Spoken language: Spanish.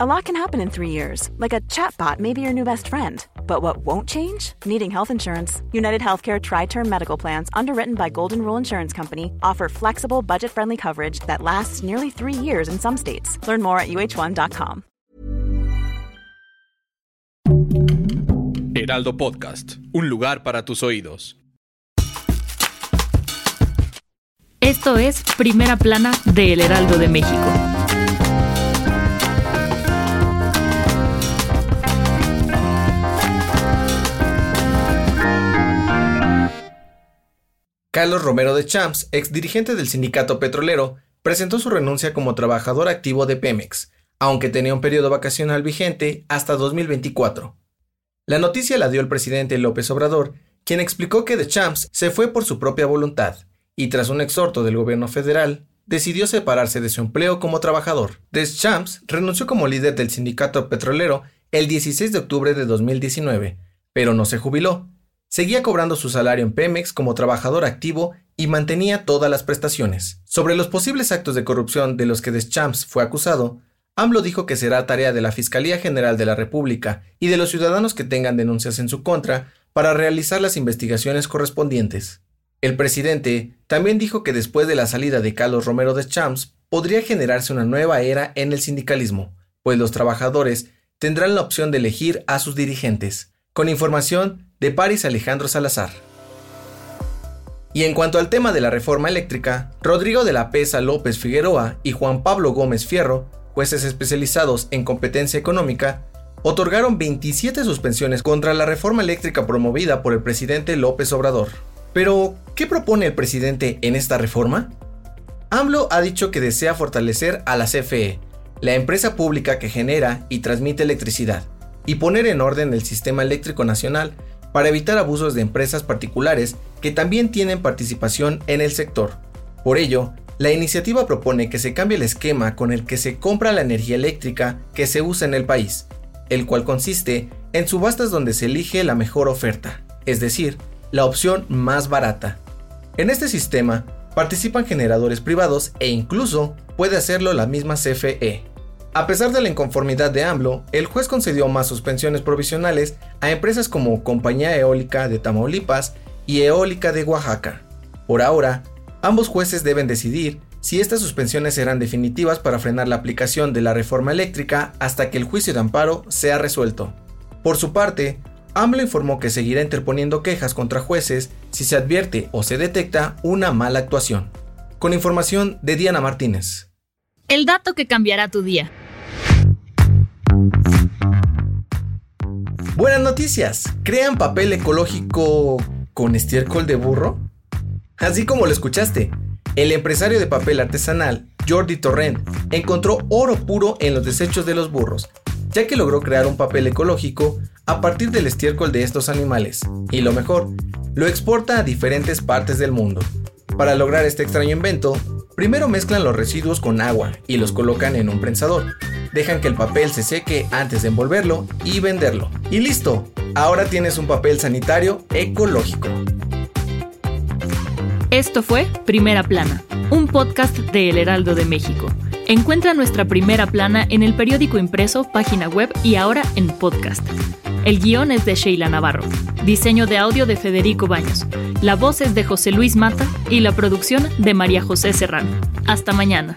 A lot can happen in three years, like a chatbot may be your new best friend. But what won't change? Needing health insurance. United Healthcare Tri Term Medical Plans, underwritten by Golden Rule Insurance Company, offer flexible, budget friendly coverage that lasts nearly three years in some states. Learn more at uh1.com. Heraldo Podcast, un lugar para tus oídos. Esto es Primera Plana de El Heraldo de México. Carlos Romero de Champs, ex dirigente del sindicato petrolero, presentó su renuncia como trabajador activo de Pemex, aunque tenía un periodo vacacional vigente hasta 2024. La noticia la dio el presidente López Obrador, quien explicó que de Champs se fue por su propia voluntad, y tras un exhorto del gobierno federal, decidió separarse de su empleo como trabajador. Champs renunció como líder del sindicato petrolero el 16 de octubre de 2019, pero no se jubiló, Seguía cobrando su salario en Pemex como trabajador activo y mantenía todas las prestaciones. Sobre los posibles actos de corrupción de los que Deschamps fue acusado, AMLO dijo que será tarea de la Fiscalía General de la República y de los ciudadanos que tengan denuncias en su contra para realizar las investigaciones correspondientes. El presidente también dijo que después de la salida de Carlos Romero Deschamps podría generarse una nueva era en el sindicalismo, pues los trabajadores tendrán la opción de elegir a sus dirigentes. Con información de Paris Alejandro Salazar. Y en cuanto al tema de la reforma eléctrica, Rodrigo de la Pesa López Figueroa y Juan Pablo Gómez Fierro, jueces especializados en competencia económica, otorgaron 27 suspensiones contra la reforma eléctrica promovida por el presidente López Obrador. Pero, ¿qué propone el presidente en esta reforma? AMLO ha dicho que desea fortalecer a la CFE, la empresa pública que genera y transmite electricidad, y poner en orden el sistema eléctrico nacional para evitar abusos de empresas particulares que también tienen participación en el sector. Por ello, la iniciativa propone que se cambie el esquema con el que se compra la energía eléctrica que se usa en el país, el cual consiste en subastas donde se elige la mejor oferta, es decir, la opción más barata. En este sistema participan generadores privados e incluso puede hacerlo la misma CFE. A pesar de la inconformidad de AMLO, el juez concedió más suspensiones provisionales a empresas como Compañía Eólica de Tamaulipas y Eólica de Oaxaca. Por ahora, ambos jueces deben decidir si estas suspensiones serán definitivas para frenar la aplicación de la reforma eléctrica hasta que el juicio de amparo sea resuelto. Por su parte, AMLO informó que seguirá interponiendo quejas contra jueces si se advierte o se detecta una mala actuación. Con información de Diana Martínez. El dato que cambiará tu día. Buenas noticias. ¿Crean papel ecológico con estiércol de burro? Así como lo escuchaste, el empresario de papel artesanal, Jordi Torrent, encontró oro puro en los desechos de los burros, ya que logró crear un papel ecológico a partir del estiércol de estos animales. Y lo mejor, lo exporta a diferentes partes del mundo. Para lograr este extraño invento, Primero mezclan los residuos con agua y los colocan en un prensador. Dejan que el papel se seque antes de envolverlo y venderlo. Y listo, ahora tienes un papel sanitario ecológico. Esto fue Primera Plana, un podcast de El Heraldo de México. Encuentra nuestra primera plana en el periódico impreso, página web y ahora en podcast. El guion es de Sheila Navarro. Diseño de audio de Federico Baños. La voz es de José Luis Mata y la producción de María José Serrano. Hasta mañana.